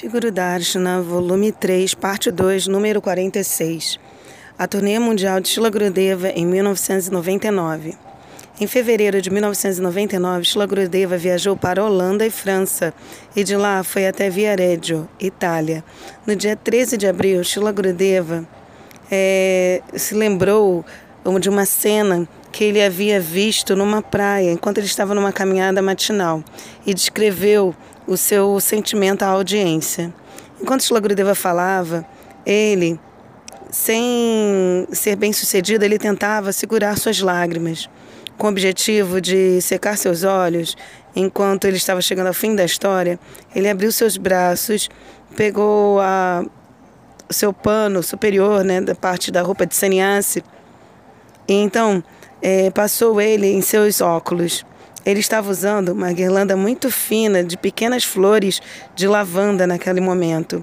Shiguru Darshana, volume 3, parte 2, número 46. A turnê mundial de Shila Gurudeva em 1999. Em fevereiro de 1999, Shila Gurudeva viajou para Holanda e França e de lá foi até Viareggio, Itália. No dia 13 de abril, Shila Gurudeva é, se lembrou de uma cena que ele havia visto numa praia enquanto ele estava numa caminhada matinal e descreveu o seu sentimento à audiência. Enquanto Shila Gurudeva falava, ele, sem ser bem sucedido, ele tentava segurar suas lágrimas, com o objetivo de secar seus olhos. Enquanto ele estava chegando ao fim da história, ele abriu seus braços, pegou a, o seu pano superior, né, da parte da roupa de sannyasi, e então é, passou ele em seus óculos. Ele estava usando uma guirlanda muito fina de pequenas flores de lavanda naquele momento.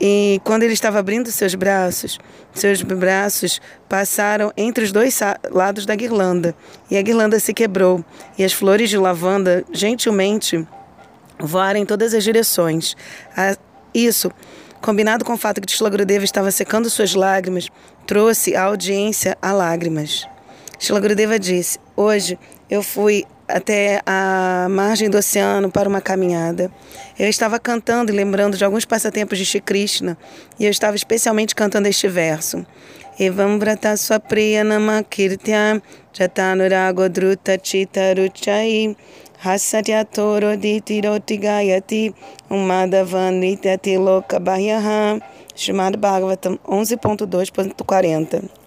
E quando ele estava abrindo seus braços, seus braços passaram entre os dois lados da guirlanda e a guirlanda se quebrou e as flores de lavanda gentilmente voaram em todas as direções. Isso, combinado com o fato que Shilagurudeva estava secando suas lágrimas, trouxe a audiência a lágrimas. Shilagurudeva disse: Hoje eu fui até a margem do oceano para uma caminhada. Eu estava cantando e lembrando de alguns passatempos de Shri Krishna e eu estava especialmente cantando este verso. Evam vrata swapriya namakirtya jatanuragodruta chitaruchai hasatyatoro ditiroti gayati umadavanitati loka bahyaha Srimad Bhagavatam 11.2.40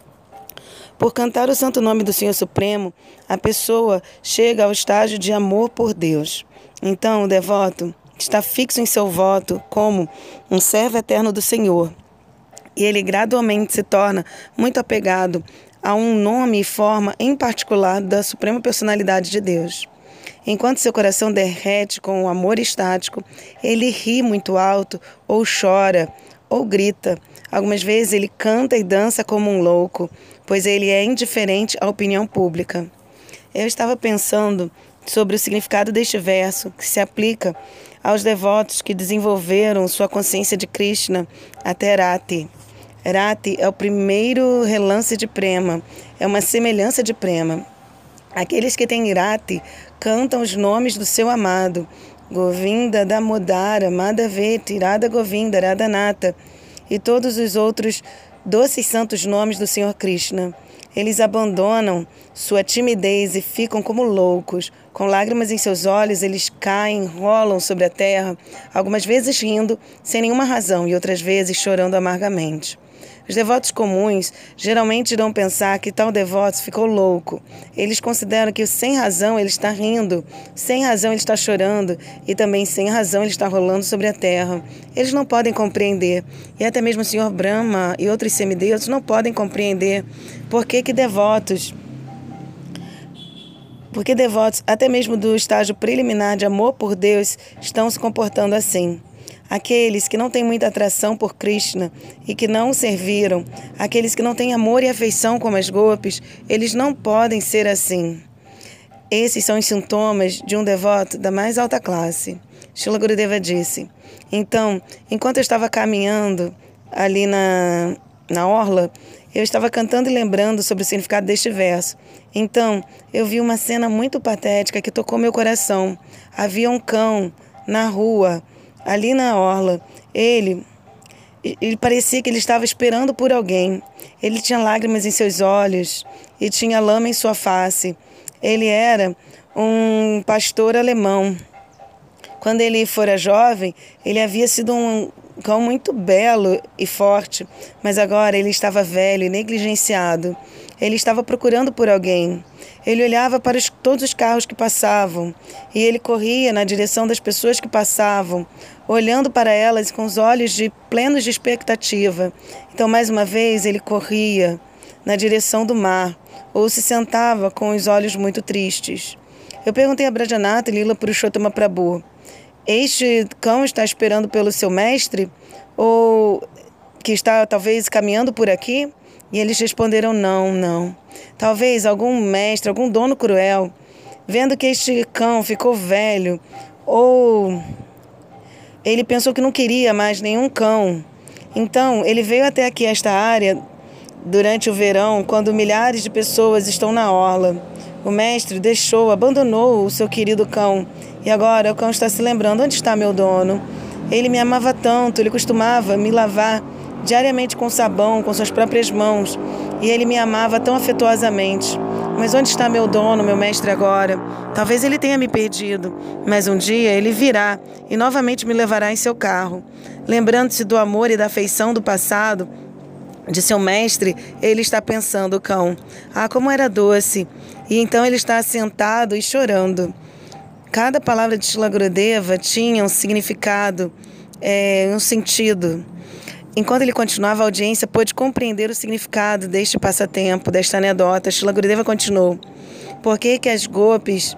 por cantar o santo nome do Senhor Supremo, a pessoa chega ao estágio de amor por Deus. Então, o devoto está fixo em seu voto como um servo eterno do Senhor. E ele gradualmente se torna muito apegado a um nome e forma em particular da Suprema Personalidade de Deus. Enquanto seu coração derrete com o amor estático, ele ri muito alto, ou chora, ou grita. Algumas vezes ele canta e dança como um louco, pois ele é indiferente à opinião pública. Eu estava pensando sobre o significado deste verso, que se aplica aos devotos que desenvolveram sua consciência de Krishna até Rati. Rati é o primeiro relance de prema, é uma semelhança de prema. Aqueles que têm Rati cantam os nomes do seu amado, Govinda, Damodara, Madhaveti, Radha Govinda, Radhanata e todos os outros doces santos nomes do Senhor Krishna. Eles abandonam sua timidez e ficam como loucos. Com lágrimas em seus olhos, eles caem, rolam sobre a terra, algumas vezes rindo, sem nenhuma razão, e outras vezes chorando amargamente. Os devotos comuns geralmente irão pensar que tal devoto ficou louco. Eles consideram que sem razão ele está rindo, sem razão ele está chorando e também sem razão ele está rolando sobre a terra. Eles não podem compreender, e até mesmo o Senhor Brahma e outros semideuses não podem compreender por que, que devotos porque devotos, até mesmo do estágio preliminar de amor por Deus, estão se comportando assim. Aqueles que não têm muita atração por Krishna e que não o serviram, aqueles que não têm amor e afeição como as golpes, eles não podem ser assim. Esses são os sintomas de um devoto da mais alta classe. Shila Gurudeva disse. Então, enquanto eu estava caminhando ali na, na orla, eu estava cantando e lembrando sobre o significado deste verso. Então, eu vi uma cena muito patética que tocou meu coração. Havia um cão na rua ali na orla. Ele, ele parecia que ele estava esperando por alguém. Ele tinha lágrimas em seus olhos e tinha lama em sua face. Ele era um pastor alemão. Quando ele fora jovem, ele havia sido um cão muito belo e forte, mas agora ele estava velho e negligenciado. Ele estava procurando por alguém. Ele olhava para os, todos os carros que passavam e ele corria na direção das pessoas que passavam, olhando para elas com os olhos de plenos de expectativa. Então, mais uma vez, ele corria na direção do mar ou se sentava com os olhos muito tristes. Eu perguntei a Brajanata e Lila Purushotama Prabhu: Este cão está esperando pelo seu mestre? Ou que está talvez caminhando por aqui? E eles responderam: Não, não. Talvez algum mestre, algum dono cruel, vendo que este cão ficou velho ou ele pensou que não queria mais nenhum cão. Então, ele veio até aqui, esta área, durante o verão, quando milhares de pessoas estão na orla. O mestre deixou, abandonou o seu querido cão. E agora o cão está se lembrando: onde está meu dono? Ele me amava tanto, ele costumava me lavar diariamente com sabão, com suas próprias mãos. E ele me amava tão afetuosamente. Mas onde está meu dono, meu mestre agora? Talvez ele tenha me perdido, mas um dia ele virá e novamente me levará em seu carro. Lembrando-se do amor e da afeição do passado, de seu mestre, ele está pensando, cão, ah, como era doce. E então ele está sentado e chorando. Cada palavra de Shilagurudeva tinha um significado, é, um sentido. Enquanto ele continuava, a audiência pôde compreender o significado deste passatempo, desta anedota. Shila Gurudeva continuou. Por que, que as gopis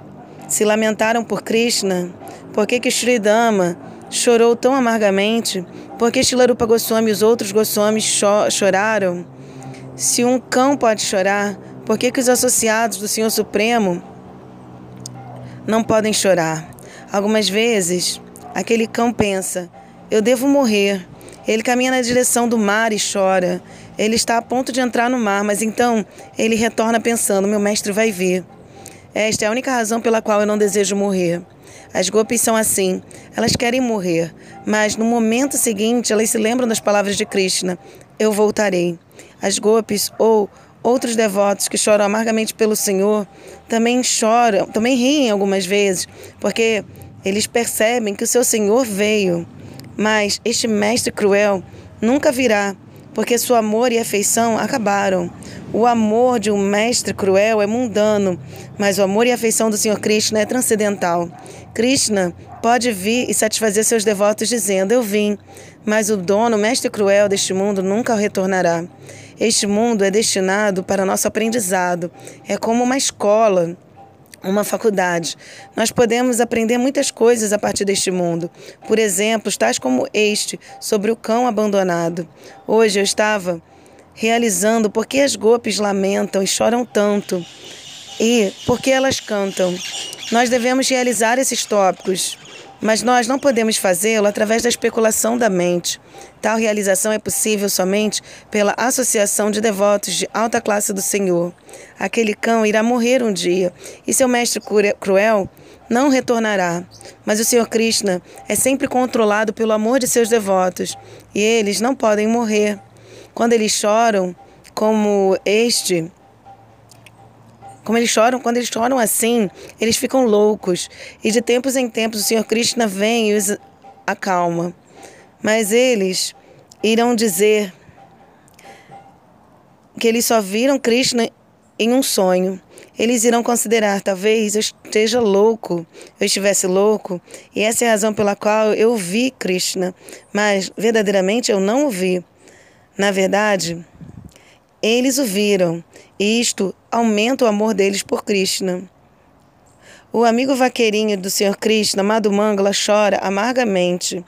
se lamentaram por Krishna? Por que, que Sridama chorou tão amargamente? Por que Shilarupa Goswami e os outros Goswamis cho choraram? Se um cão pode chorar, por que, que os associados do Senhor Supremo não podem chorar? Algumas vezes, aquele cão pensa: eu devo morrer ele caminha na direção do mar e chora. Ele está a ponto de entrar no mar, mas então ele retorna pensando: meu mestre vai ver. Esta é a única razão pela qual eu não desejo morrer. As gopis são assim, elas querem morrer, mas no momento seguinte elas se lembram das palavras de Krishna: Eu voltarei. As gopis ou outros devotos que choram amargamente pelo Senhor também choram, também riem algumas vezes, porque eles percebem que o seu Senhor veio. Mas este mestre cruel nunca virá, porque seu amor e afeição acabaram. O amor de um mestre cruel é mundano, mas o amor e afeição do Senhor Krishna é transcendental. Krishna pode vir e satisfazer seus devotos dizendo: Eu vim, mas o dono, o mestre cruel deste mundo, nunca retornará. Este mundo é destinado para nosso aprendizado, é como uma escola uma faculdade. Nós podemos aprender muitas coisas a partir deste mundo. Por exemplo, tais como este, sobre o cão abandonado. Hoje eu estava realizando por que as golpes lamentam e choram tanto e por que elas cantam. Nós devemos realizar esses tópicos mas nós não podemos fazê-lo através da especulação da mente. Tal realização é possível somente pela associação de devotos de alta classe do Senhor. Aquele cão irá morrer um dia, e seu mestre cruel não retornará. Mas o Senhor Krishna é sempre controlado pelo amor de seus devotos, e eles não podem morrer. Quando eles choram, como este, como eles choram, quando eles choram assim, eles ficam loucos. E de tempos em tempos o Senhor Krishna vem e os acalma. Mas eles irão dizer que eles só viram Krishna em um sonho. Eles irão considerar, talvez eu esteja louco, eu estivesse louco, e essa é a razão pela qual eu vi Krishna, mas verdadeiramente eu não o vi. Na verdade, eles o viram, e isto aumenta o amor deles por Krishna. O amigo vaqueirinho do Sr. Krishna, Madhumangala, chora amargamente,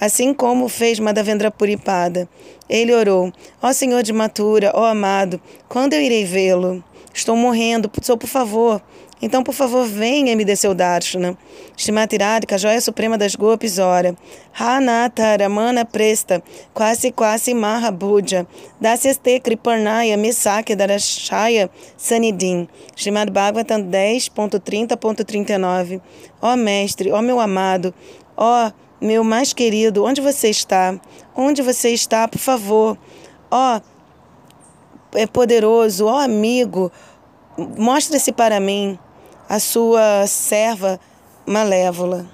assim como fez Madhavendra Puripada. Ele orou: Ó Senhor de Matura, ó amado, quando eu irei vê-lo? Estou morrendo, sou por favor, então, por favor, venha me dê seu darshana. Shrimati Radhika, joia suprema das gopis, ora. Ramana presta, quase quase mahabhuja. Dasyeste kriparnaya misakya darashaya sanidin. Shrimad Bhagavatam 10.30.39. Ó mestre, ó meu amado, ó meu mais querido, onde você está? Onde você está, por favor? Ó é poderoso, ó amigo, mostre-se para mim a sua serva malévola.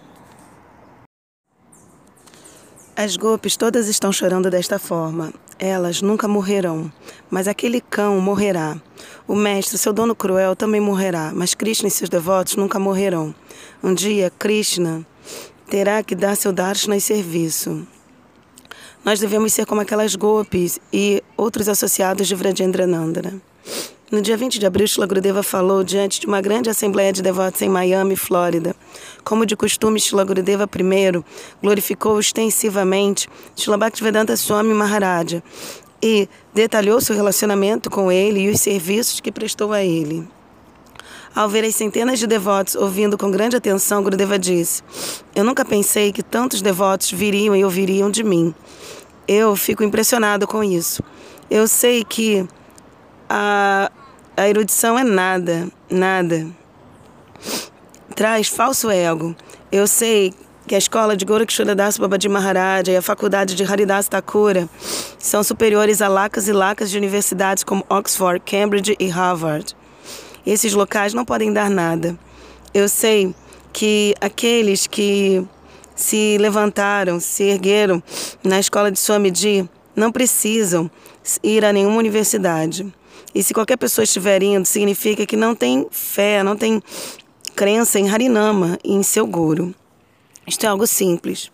As golpes todas estão chorando desta forma. Elas nunca morrerão, mas aquele cão morrerá. O mestre, seu dono cruel, também morrerá, mas Krishna e seus devotos nunca morrerão. Um dia, Krishna terá que dar seu darshana e serviço. Nós devemos ser como aquelas golpes e outros associados de Vrajendranandana. No dia 20 de abril, Shila Gurudeva falou diante de uma grande assembleia de devotos em Miami, Flórida. Como de costume, Shila Gurudeva I glorificou extensivamente Shila Bhaktivedanta Swami Maharaja e detalhou seu relacionamento com ele e os serviços que prestou a ele. Ao ver as centenas de devotos ouvindo com grande atenção, Gurudeva disse: Eu nunca pensei que tantos devotos viriam e ouviriam de mim. Eu fico impressionado com isso. Eu sei que a, a erudição é nada, nada. Traz falso ego. Eu sei que a escola de Gorakshanadas Babaji Maharaj e a faculdade de Haridas Thakura são superiores a lacas e lacas de universidades como Oxford, Cambridge e Harvard. Esses locais não podem dar nada. Eu sei que aqueles que se levantaram, se ergueram na escola de Swamiji não precisam ir a nenhuma universidade. E se qualquer pessoa estiver indo, significa que não tem fé, não tem crença em Harinama e em seu guru. Isto é algo simples.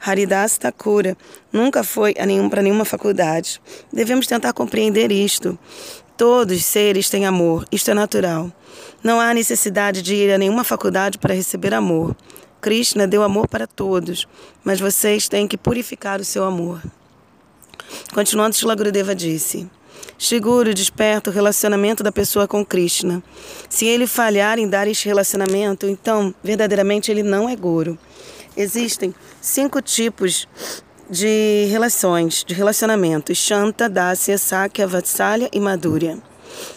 Haridas Thakura nunca foi a nenhum, para nenhuma faculdade. Devemos tentar compreender isto. Todos os seres têm amor, isto é natural. Não há necessidade de ir a nenhuma faculdade para receber amor. Krishna deu amor para todos, mas vocês têm que purificar o seu amor. Continuando, Shila Gurudeva disse: Shiguro desperta o relacionamento da pessoa com Krishna. Se ele falhar em dar este relacionamento, então verdadeiramente ele não é guru. Existem cinco tipos de relações, de relacionamentos: Shanta, Dasya, Sakya, Vatsalya e Madhurya.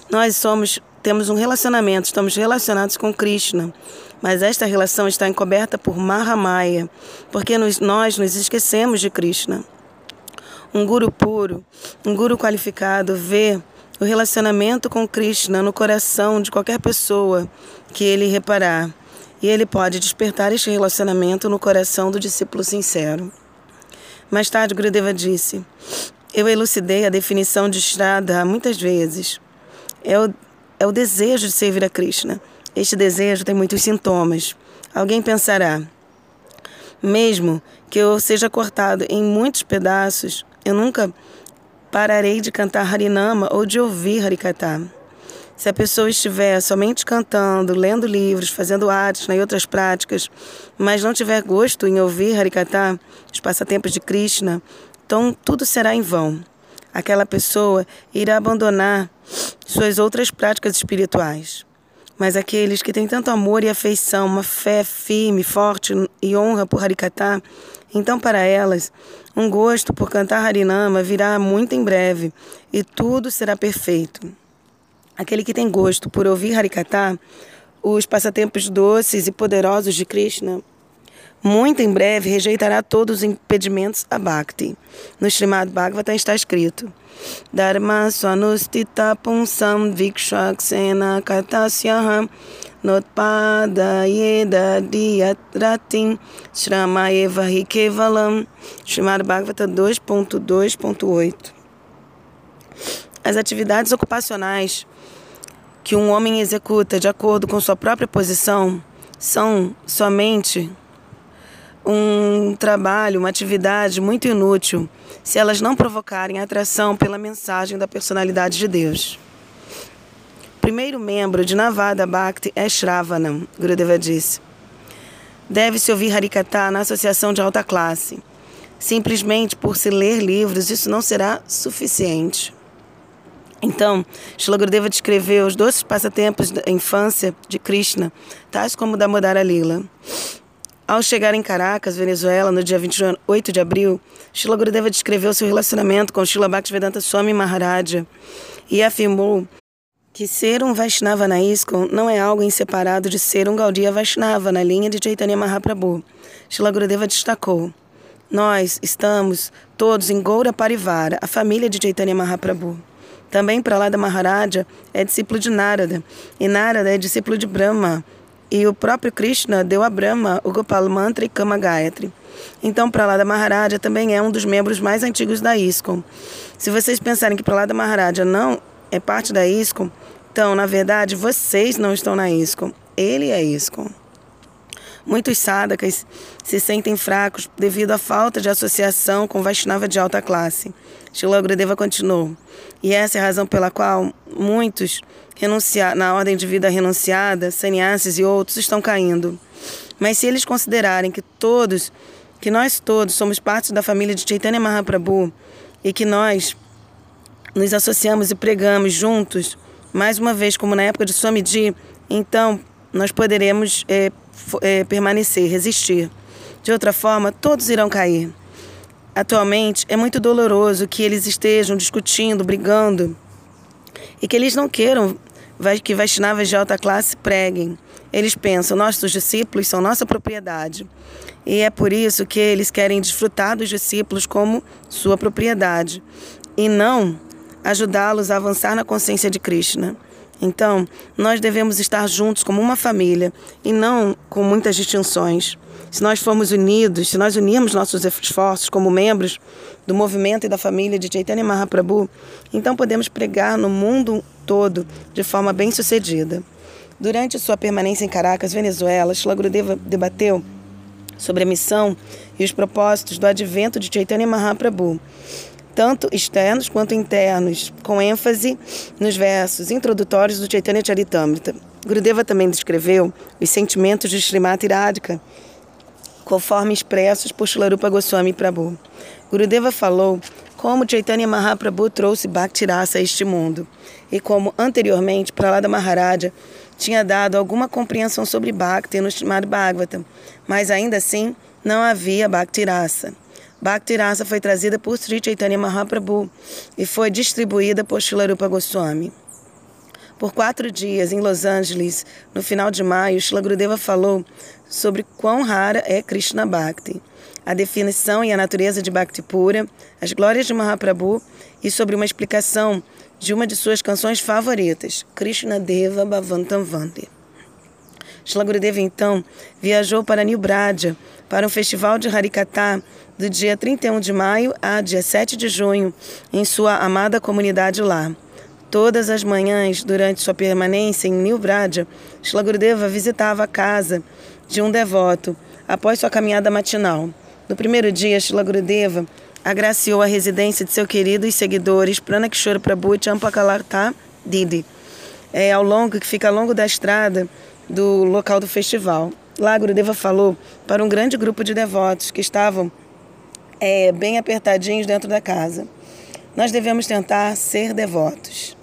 Nós somos temos um relacionamento, estamos relacionados com Krishna, mas esta relação está encoberta por Mahamaya, porque nos, nós nos esquecemos de Krishna. Um guru puro, um guru qualificado vê o relacionamento com Krishna no coração de qualquer pessoa que ele reparar, e ele pode despertar este relacionamento no coração do discípulo sincero. Mais tarde, Gurudeva disse: Eu elucidei a definição de Shraddha muitas vezes. É o, é o desejo de servir a Krishna. Este desejo tem muitos sintomas. Alguém pensará: mesmo que eu seja cortado em muitos pedaços, eu nunca pararei de cantar Harinama ou de ouvir Harikata. Se a pessoa estiver somente cantando, lendo livros, fazendo artes né, e outras práticas, mas não tiver gosto em ouvir Harikata, os passatempos de Krishna, então tudo será em vão. Aquela pessoa irá abandonar suas outras práticas espirituais. Mas aqueles que têm tanto amor e afeição, uma fé firme, forte e honra por Harikata, então para elas, um gosto por cantar Harinama virá muito em breve e tudo será perfeito. Aquele que tem gosto por ouvir Harikata, os passatempos doces e poderosos de Krishna, muito em breve rejeitará todos os impedimentos a Bhakti. No Srimad Bhagavatam está escrito: Dharma swanustita punsam vikshaksena katasyaham notpadayeda diyatratim shramayeva hikevalam. Srimad Bhagavatam 2.2.8 As atividades ocupacionais que um homem executa de acordo com sua própria posição são somente um trabalho, uma atividade muito inútil se elas não provocarem atração pela mensagem da personalidade de Deus. Primeiro membro de Navada Bhakti é Shravanam, Gurudeva disse. Deve-se ouvir Harikata na associação de alta classe. Simplesmente por se ler livros, isso não será suficiente. Então, Shila Gurudeva descreveu os doces passatempos da infância de Krishna, tais como o da Modara Lila. Ao chegar em Caracas, Venezuela, no dia 28 de abril, Shila Gurudeva descreveu seu relacionamento com Shila Bhaktivedanta Swami Maharaja e afirmou que ser um Vaishnava na ISKCON não é algo inseparado de ser um Gaudiya Vaishnava na linha de Chaitanya Mahaprabhu. Shila Gurudeva destacou: Nós estamos todos em Goura Parivara, a família de Chaitanya Mahaprabhu. Também Pralada Maharaja é discípulo de Narada, e Narada é discípulo de Brahma, e o próprio Krishna deu a Brahma o Gopal Mantra e Kama Gayatri. Então, Pralada Maharaja também é um dos membros mais antigos da ISKCON. Se vocês pensarem que Pralada Maharaja não é parte da ISKCON, então, na verdade, vocês não estão na ISKCON. Ele é ISKCON. Muitos sadhakas se sentem fracos devido à falta de associação com Vaishnava de alta classe. Shila Gurudeva continuou. E essa é a razão pela qual muitos na ordem de vida renunciada, sannyasis e outros estão caindo. Mas se eles considerarem que todos, que nós todos somos parte da família de Chaitanya Mahaprabhu e que nós nos associamos e pregamos juntos, mais uma vez, como na época de Swamiji, então nós poderemos é, é, permanecer, resistir. De outra forma, todos irão cair. Atualmente, é muito doloroso que eles estejam discutindo, brigando e que eles não queiram que Vaishnavas de alta classe preguem. Eles pensam, nossos discípulos são nossa propriedade. E é por isso que eles querem desfrutar dos discípulos como sua propriedade e não ajudá-los a avançar na consciência de Krishna. Então, nós devemos estar juntos como uma família e não com muitas distinções. Se nós formos unidos, se nós unirmos nossos esforços como membros do movimento e da família de Chaitanya Mahaprabhu, então podemos pregar no mundo todo de forma bem sucedida. Durante sua permanência em Caracas, Venezuela, Shila Gurudeva debateu sobre a missão e os propósitos do advento de Chaitanya Mahaprabhu tanto externos quanto internos, com ênfase nos versos introdutórios do Chaitanya Charitamrita. Gurudeva também descreveu os sentimentos de Srimati Radhika, conforme expressos por Shularupa Goswami Prabhu. Gurudeva falou como Chaitanya Mahaprabhu trouxe Bhakti Rasa a este mundo e como anteriormente Pralada Maharaja tinha dado alguma compreensão sobre Bhakti no Srimad Bhagavatam, mas ainda assim não havia Bhakti Rasa. Bhakti Rasa foi trazida por Sri Chaitanya Mahaprabhu e foi distribuída por Shilarupa Goswami. Por quatro dias em Los Angeles, no final de maio, Shila Gurudeva falou sobre quão rara é Krishna Bhakti, a definição e a natureza de Bhakti pura, as glórias de Mahaprabhu e sobre uma explicação de uma de suas canções favoritas, Krishna Deva Bhavantam Vande. Shila Gurudeva então viajou para New Bradia para um festival de Harikatha do dia 31 de maio a dia 7 de junho, em sua amada comunidade lá. Todas as manhãs, durante sua permanência em New Bradia, visitava a casa de um devoto após sua caminhada matinal. No primeiro dia, Shila Gurudeva agraciou a residência de seu querido e seguidores Pranakshora Prabhu e Champakalartha Didi, é, ao longo que fica ao longo da estrada do local do festival. Lá, Gurudeva falou para um grande grupo de devotos que estavam é, bem apertadinhos dentro da casa. Nós devemos tentar ser devotos.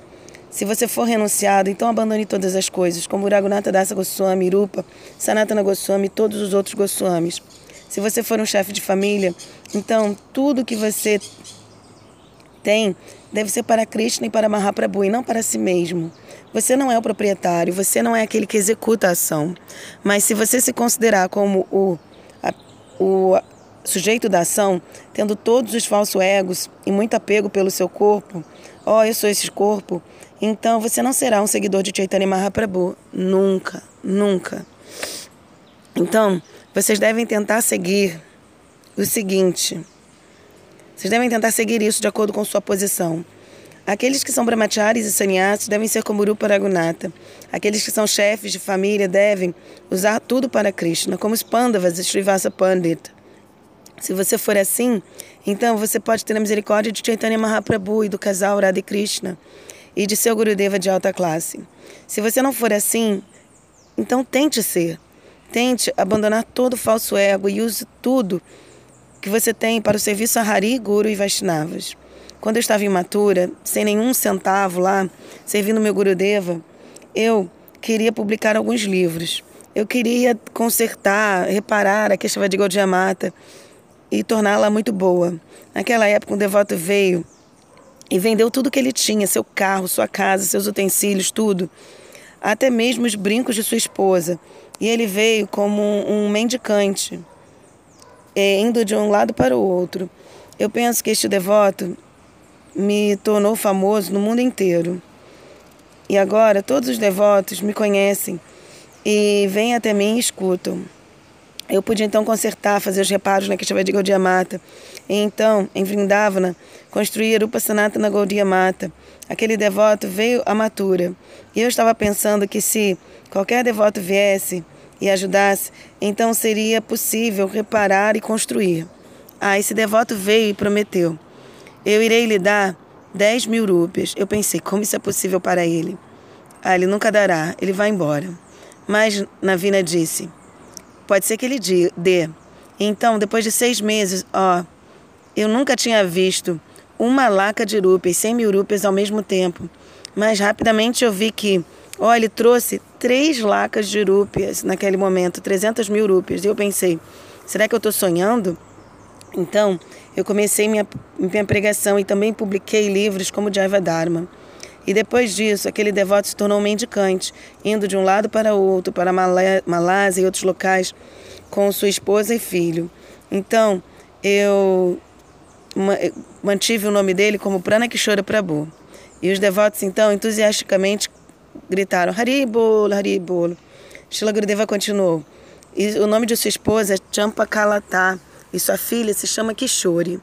Se você for renunciado, então abandone todas as coisas, como Raghunatha Dasa Goswami, Rupa, Sanatana Goswami e todos os outros Goswamis. Se você for um chefe de família, então tudo que você tem deve ser para Krishna e para Mahaprabhu e não para si mesmo. Você não é o proprietário, você não é aquele que executa a ação. Mas se você se considerar como o, a, o sujeito da ação, tendo todos os falsos egos e muito apego pelo seu corpo, ó, oh, eu sou esse corpo, então você não será um seguidor de Chaitanya Mahaprabhu. Nunca, nunca. Então, vocês devem tentar seguir o seguinte. Vocês devem tentar seguir isso de acordo com sua posição. Aqueles que são brahmacharis e sannyasis devem ser como Rupa Raghunatha. Aqueles que são chefes de família devem usar tudo para Krishna, como os Pandavas e Srivasa Pandita. Se você for assim, então você pode ter a misericórdia de Chaitanya Mahaprabhu e do casal Radha Krishna e de seu Gurudeva de alta classe. Se você não for assim, então tente ser. Tente abandonar todo o falso ego e use tudo que você tem para o serviço a Hari, Guru e Vaishnavas. Quando eu estava imatura, sem nenhum centavo lá, servindo meu Gurudeva, eu queria publicar alguns livros. Eu queria consertar, reparar a questão de Gaudiya Mata e torná-la muito boa. Naquela época, um devoto veio e vendeu tudo que ele tinha: seu carro, sua casa, seus utensílios, tudo, até mesmo os brincos de sua esposa. E ele veio como um, mendicante, é, indo de um lado para o outro. Eu penso que este devoto me tornou famoso no mundo inteiro. E agora todos os devotos me conhecem e vêm até mim e escutam. Eu pude então consertar, fazer os reparos na Keshava de Gaudiya Mata. E então, em Vrindavana, construir Rupa Sanatana Gaudiya Mata. Aquele devoto veio à matura. E eu estava pensando que se qualquer devoto viesse e ajudasse, então seria possível reparar e construir. Ah, esse devoto veio e prometeu. Eu irei lhe dar 10 mil rúpias. Eu pensei, como isso é possível para ele? Ah, ele nunca dará, ele vai embora. Mas Navina disse, Pode ser que ele dê. Então, depois de seis meses, ó, eu nunca tinha visto uma laca de rúpias, 100 mil rúpias ao mesmo tempo. Mas rapidamente eu vi que, ó, ele trouxe três lacas de rúpias naquele momento, 300 mil rúpias. E eu pensei, será que eu estou sonhando? Então, eu comecei minha, minha pregação e também publiquei livros como Jaiva Dharma. E depois disso, aquele devoto se tornou mendicante, indo de um lado para outro, para Malásia e outros locais, com sua esposa e filho. Então, eu mantive o nome dele como Prana Kishora Prabhu. E os devotos, então, entusiasticamente gritaram Haribolo, Haribolo. Shila Gurudeva continuou. E o nome de sua esposa é Champa Kalata e sua filha se chama Kishore.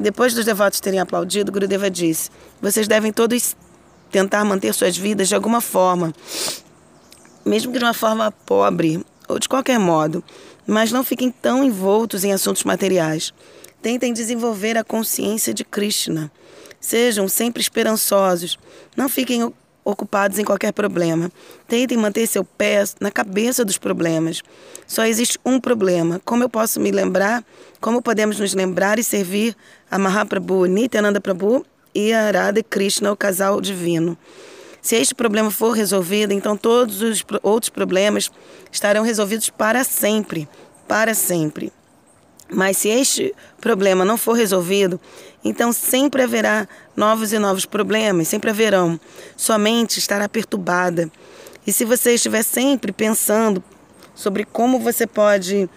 Depois dos devotos terem aplaudido, Gurudeva disse: Vocês devem todos tentar manter suas vidas de alguma forma, mesmo que de uma forma pobre ou de qualquer modo, mas não fiquem tão envoltos em assuntos materiais. Tentem desenvolver a consciência de Krishna. Sejam sempre esperançosos. Não fiquem ocupados em qualquer problema. Tentem manter seu pé na cabeça dos problemas. Só existe um problema. Como eu posso me lembrar? Como podemos nos lembrar e servir a Mahaprabhu, Nityananda Prabhu e a Radha Krishna, o casal divino? Se este problema for resolvido, então todos os outros problemas estarão resolvidos para sempre. Para sempre. Mas se este problema não for resolvido, então sempre haverá novos e novos problemas, sempre haverão. Sua mente estará perturbada. E se você estiver sempre pensando sobre como você pode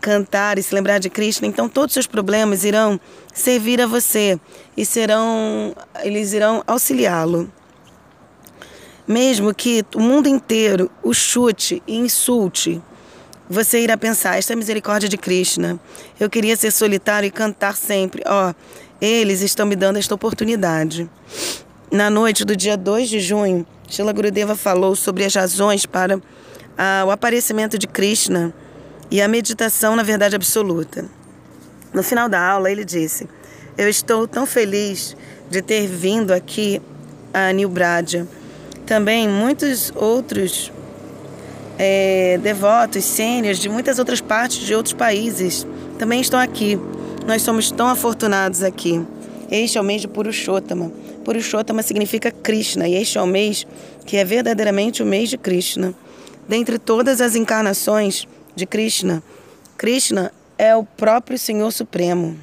cantar e se lembrar de Cristo, então todos os seus problemas irão servir a você e serão eles irão auxiliá-lo. Mesmo que o mundo inteiro o chute e insulte, você irá pensar: esta é a misericórdia de Krishna. Eu queria ser solitário e cantar sempre. Ó, oh, eles estão me dando esta oportunidade. Na noite do dia 2 de junho, Shila Gurudeva falou sobre as razões para ah, o aparecimento de Krishna e a meditação na verdade absoluta. No final da aula, ele disse: Eu estou tão feliz de ter vindo aqui a New Bradia. Também muitos outros é, devotos, sêniores de muitas outras partes de outros países também estão aqui. Nós somos tão afortunados aqui. Este é o mês de Purushottama. Purushottama significa Krishna e este é o mês que é verdadeiramente o mês de Krishna. Dentre todas as encarnações de Krishna, Krishna é o próprio Senhor Supremo.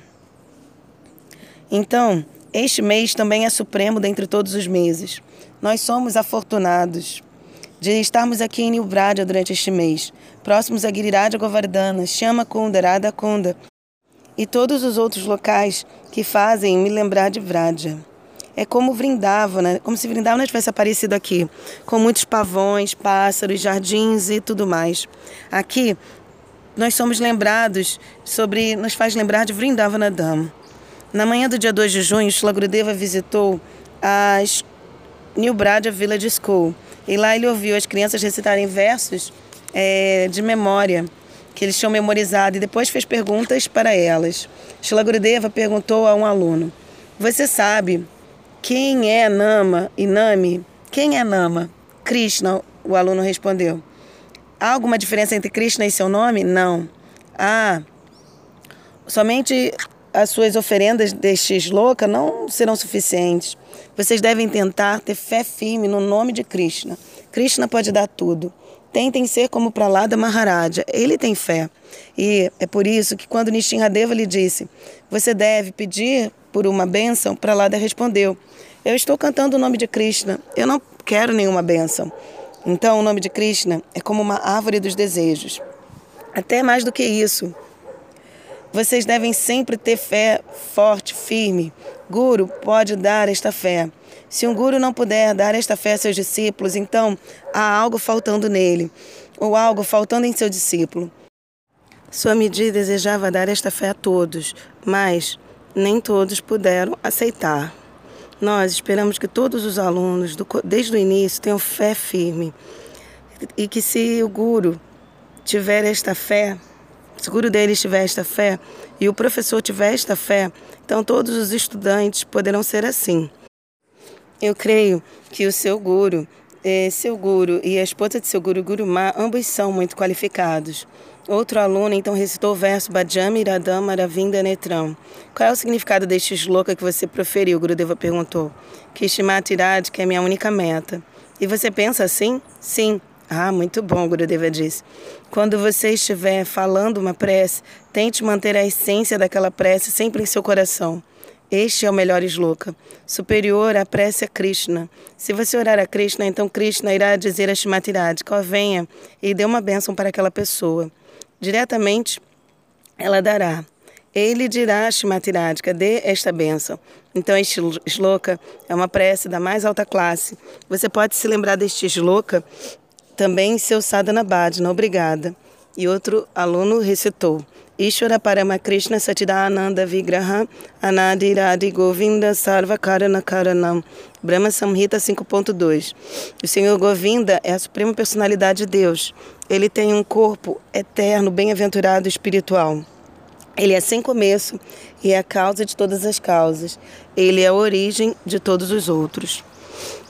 Então, este mês também é supremo dentre todos os meses. Nós somos afortunados de estarmos aqui em Nilvraja durante este mês, próximos a Giriraja Govardhana, Chama Kunda, Radha Kunda e todos os outros locais que fazem me lembrar de Vraja. É como Vrindavana, como se Vrindavana tivesse aparecido aqui, com muitos pavões, pássaros, jardins e tudo mais. Aqui nós somos lembrados sobre, nos faz lembrar de Vrindavana Dham. Na manhã do dia 2 de junho, Shila Gurudeva visitou as New Braja Village School, e lá ele ouviu as crianças recitarem versos é, de memória que eles tinham memorizado e depois fez perguntas para elas. Shila Gurudeva perguntou a um aluno: Você sabe quem é Nama e Nami? Quem é Nama? Krishna, o aluno respondeu. Há alguma diferença entre Krishna e seu nome? Não. Ah, somente as suas oferendas deste louca não serão suficientes. Vocês devem tentar ter fé firme no nome de Krishna. Krishna pode dar tudo. Tentem ser como Pralada Maharaja. Ele tem fé. E é por isso que quando Nishinradeva lhe disse, você deve pedir por uma bênção, Pralada respondeu, eu estou cantando o nome de Krishna. Eu não quero nenhuma bênção. Então o nome de Krishna é como uma árvore dos desejos. Até mais do que isso. Vocês devem sempre ter fé forte, firme. Guru pode dar esta fé. Se um guru não puder dar esta fé a seus discípulos, então há algo faltando nele, ou algo faltando em seu discípulo. Swamiji desejava dar esta fé a todos, mas nem todos puderam aceitar. Nós esperamos que todos os alunos, desde o início, tenham fé firme e que, se o guru tiver esta fé, se o guru deles tiver esta fé e o professor tiver esta fé, então todos os estudantes poderão ser assim. Eu creio que o seu guru, eh, seu guru e a esposa de seu guru, Gurumá, ambos são muito qualificados. Outro aluno então recitou o verso Bajami Radam Maravinda Netram. Qual é o significado deste shloka que você proferiu? Gurudeva perguntou. Kishmat Irad, que é minha única meta. E você pensa assim? Sim. Ah, muito bom, Gurudeva disse. Quando você estiver falando uma prece, tente manter a essência daquela prece sempre em seu coração. Este é o melhor sloka. Superior à prece a Krishna. Se você orar a Krishna, então Krishna irá dizer a Shrimati Radhika, venha e dê uma bênção para aquela pessoa. Diretamente, ela dará. Ele dirá a Shrimati Radhika, dê esta bênção. Então, este shloka é uma prece da mais alta classe. Você pode se lembrar deste shloka também seu sadhana bhajana, obrigada. E outro aluno recitou. Ishvara Paramakrishna Satidananda Vigraha Anadiradi Govinda Sarva Karana Karanam Brahma Samhita 5.2 O Senhor Govinda é a suprema personalidade de Deus. Ele tem um corpo eterno, bem-aventurado espiritual. Ele é sem começo e é a causa de todas as causas. Ele é a origem de todos os outros.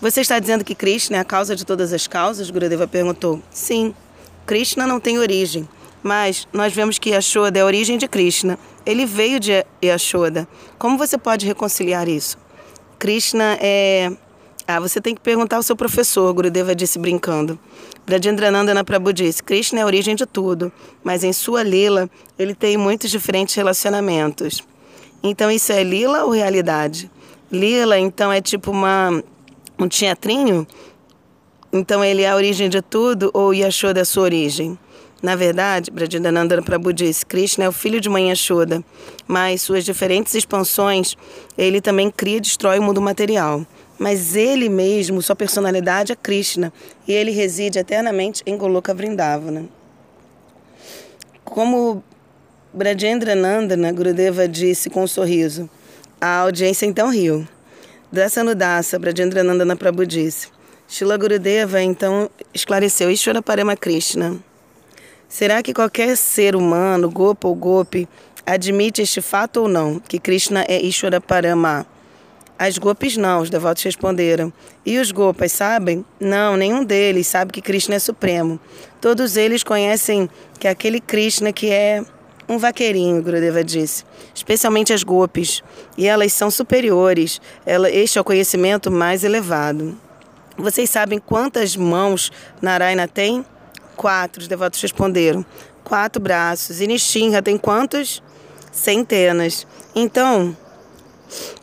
Você está dizendo que Krishna é a causa de todas as causas? Gurudeva perguntou. Sim, Krishna não tem origem, mas nós vemos que Yashoda é a origem de Krishna. Ele veio de Yashoda. Como você pode reconciliar isso? Krishna é. Ah, você tem que perguntar ao seu professor, Gurudeva disse brincando. Brajendranandana Prabhu disse: Krishna é a origem de tudo, mas em sua lila ele tem muitos diferentes relacionamentos. Então isso é lila ou realidade? Lila, então, é tipo uma um teatrinho? Então ele é a origem de tudo ou Yashoda é a sua origem? Na verdade, Bradidanandana Prabhu diz, Krishna é o filho de mãe Yashoda, mas suas diferentes expansões, ele também cria e destrói o mundo material. Mas ele mesmo, sua personalidade é Krishna, e ele reside eternamente em Goloka Vrindavana. Como Brajendra Nandana, Gurudeva disse com um sorriso, a audiência então riu. Dessa Nudasa, Brajendranandana Prabhu disse. Shila Gurudeva então esclareceu Ishvara Parama Krishna. Será que qualquer ser humano, Gopa ou Gopi, admite este fato ou não, que Krishna é Ishvara Parama? As Gopis não, os devotos responderam. E os Gopas sabem? Não, nenhum deles sabe que Krishna é supremo. Todos eles conhecem que aquele Krishna que é um vaqueirinho, Gurudeva disse, especialmente as gopis, e elas são superiores. Ela, este é o conhecimento mais elevado. Vocês sabem quantas mãos Narayana tem? Quatro, os devotos responderam. Quatro braços. E tem quantos? Centenas. Então,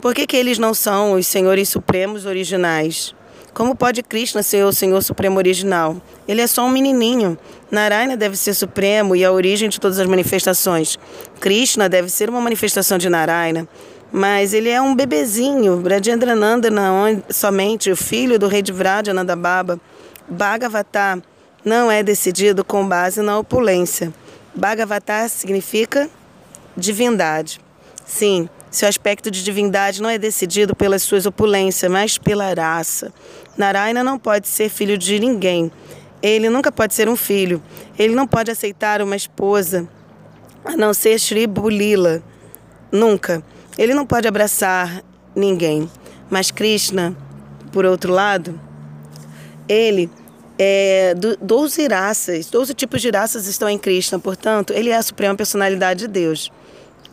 por que, que eles não são os senhores supremos originais? Como pode Krishna ser o Senhor Supremo original? Ele é só um menininho. Narayana deve ser supremo e a origem de todas as manifestações. Krishna deve ser uma manifestação de Narayana. Mas ele é um bebezinho, Brajendranandana, somente o filho do rei de Vrajananda Baba. Bhagavatar não é decidido com base na opulência. Bhagavatar significa divindade. Sim, seu aspecto de divindade não é decidido pelas suas opulências, mas pela raça. Narayana não pode ser filho de ninguém. Ele nunca pode ser um filho. Ele não pode aceitar uma esposa, a não ser Shri Bulila. Nunca. Ele não pode abraçar ninguém. Mas Krishna, por outro lado, ele é, doze raças, doze tipos de raças estão em Krishna, portanto, ele é a suprema personalidade de Deus.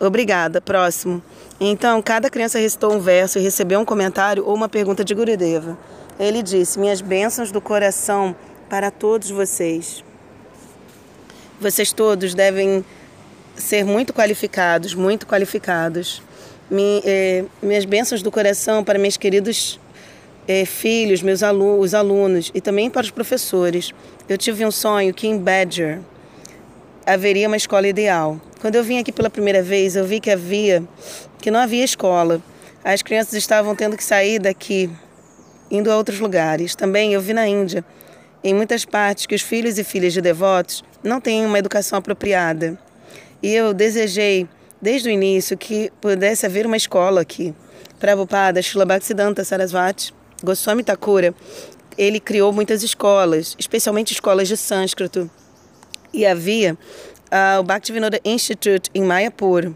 Obrigada. Próximo. Então, cada criança recitou um verso e recebeu um comentário ou uma pergunta de Gurudeva. Ele disse: Minhas bênçãos do coração para todos vocês. Vocês todos devem ser muito qualificados, muito qualificados. Eh, minhas bênçãos do coração para meus queridos eh, filhos, meus alunos, os alunos e também para os professores. Eu tive um sonho que em Badger haveria uma escola ideal. Quando eu vim aqui pela primeira vez, eu vi que havia que não havia escola. As crianças estavam tendo que sair daqui, indo a outros lugares. Também eu vi na Índia, em muitas partes, que os filhos e filhas de devotos não têm uma educação apropriada. E eu desejei, desde o início, que pudesse haver uma escola aqui. Prabhupada, Srila Bhaktisiddhanta Sarasvati, Goswami Thakura, ele criou muitas escolas, especialmente escolas de sânscrito. E havia uh, o Bhaktivinoda Institute em Mayapur.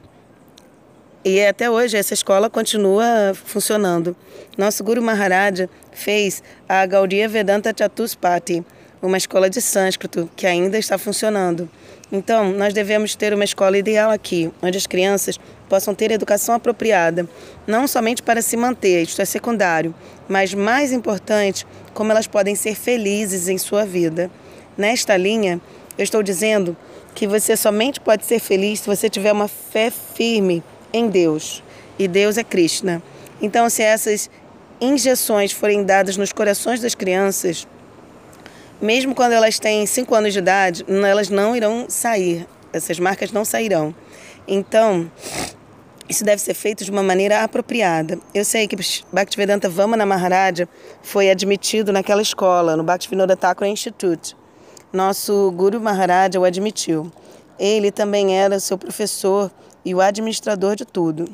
E até hoje essa escola continua funcionando. Nosso Guru Maharaja fez a Gaudiya Vedanta Chatuspati, uma escola de sânscrito que ainda está funcionando. Então, nós devemos ter uma escola ideal aqui, onde as crianças possam ter educação apropriada, não somente para se manter, isto é secundário, mas mais importante, como elas podem ser felizes em sua vida. Nesta linha, eu estou dizendo que você somente pode ser feliz se você tiver uma fé firme em Deus. E Deus é Krishna. Então, se essas injeções forem dadas nos corações das crianças, mesmo quando elas têm 5 anos de idade, elas não irão sair, essas marcas não sairão. Então, isso deve ser feito de uma maneira apropriada. Eu sei que Bhaktivedanta Vamana Maharaja foi admitido naquela escola, no Bhaktivinoda Thakur Institute. Nosso Guru Maharaja o admitiu. Ele também era seu professor e o administrador de tudo.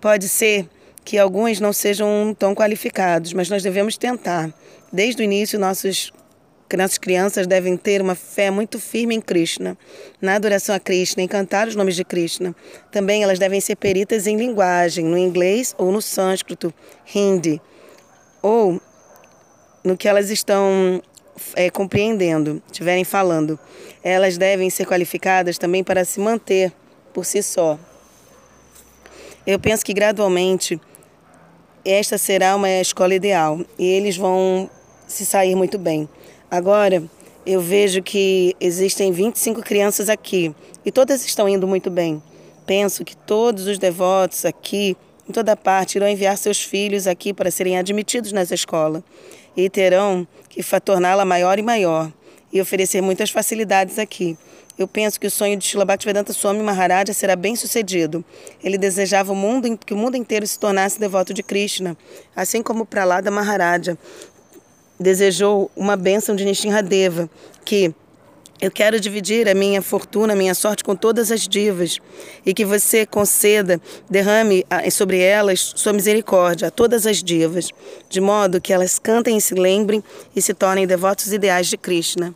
Pode ser que alguns não sejam tão qualificados, mas nós devemos tentar. Desde o início, nossos nossas crianças devem ter uma fé muito firme em Krishna, na adoração a Krishna, em cantar os nomes de Krishna. Também elas devem ser peritas em linguagem, no inglês ou no sânscrito, hindi, ou no que elas estão é, compreendendo, estiverem falando. Elas devem ser qualificadas também para se manter por si só. Eu penso que gradualmente esta será uma escola ideal e eles vão se sair muito bem. Agora, eu vejo que existem 25 crianças aqui e todas estão indo muito bem. Penso que todos os devotos aqui, em toda parte, irão enviar seus filhos aqui para serem admitidos nessa escola e terão que torná-la maior e maior e oferecer muitas facilidades aqui. Eu penso que o sonho de Shila Bhaktivedanta Swami Maharaja será bem sucedido. Ele desejava o mundo, que o mundo inteiro se tornasse devoto de Krishna, assim como Pralada Maharaja desejou uma bênção de Nishinradeva, que eu quero dividir a minha fortuna, a minha sorte com todas as divas e que você conceda, derrame ah, sobre elas sua misericórdia a todas as divas, de modo que elas cantem e se lembrem e se tornem devotos ideais de Krishna.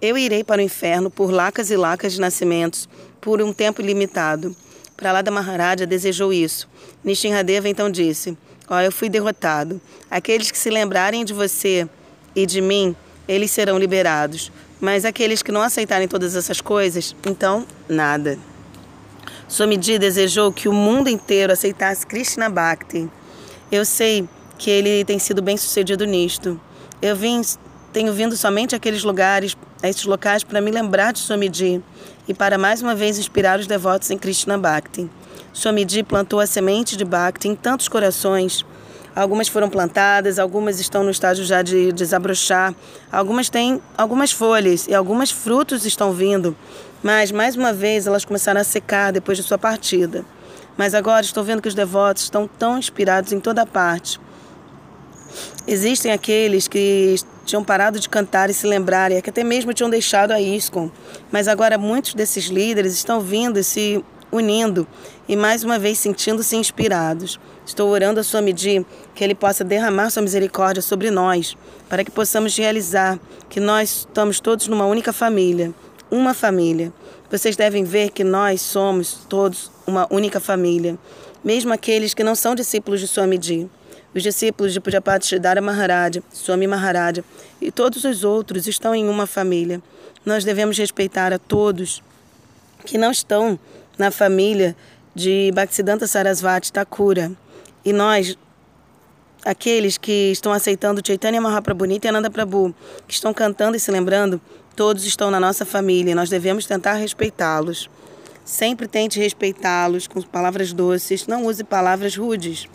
Eu irei para o inferno por lacas e lacas de nascimentos, por um tempo ilimitado. Pralada Maharaja desejou isso. Nishinradeva então disse: Ó, oh, eu fui derrotado. Aqueles que se lembrarem de você e de mim, eles serão liberados. Mas aqueles que não aceitarem todas essas coisas, então nada. Swamiji desejou que o mundo inteiro aceitasse Krishna Bhakti. Eu sei que ele tem sido bem sucedido nisto. Eu vim, tenho vindo somente àqueles lugares, a esses locais para me lembrar de Swamiji e para mais uma vez inspirar os devotos em Krishna Bhakti. Swamiji plantou a semente de Bhakti em tantos corações Algumas foram plantadas, algumas estão no estágio já de desabrochar, algumas têm algumas folhas e algumas frutos estão vindo, mas mais uma vez elas começaram a secar depois de sua partida. Mas agora estou vendo que os devotos estão tão inspirados em toda parte. Existem aqueles que tinham parado de cantar e se lembrarem, que até mesmo tinham deixado a ISCOM, mas agora muitos desses líderes estão vindo e se unindo e mais uma vez sentindo-se inspirados. Estou orando a sua medida que Ele possa derramar sua misericórdia sobre nós, para que possamos realizar que nós estamos todos numa única família, uma família. Vocês devem ver que nós somos todos uma única família, mesmo aqueles que não são discípulos de Swamiji. Os discípulos de Pujapati Sridhara Maharaja, Swami Maharaja e todos os outros estão em uma família. Nós devemos respeitar a todos que não estão na família de Bhaktisiddhanta Sarasvati Thakura. E nós, aqueles que estão aceitando Chaitanya Mahaprabhu Nityananda Prabhu, que estão cantando e se lembrando, todos estão na nossa família e nós devemos tentar respeitá-los. Sempre tente respeitá-los com palavras doces, não use palavras rudes.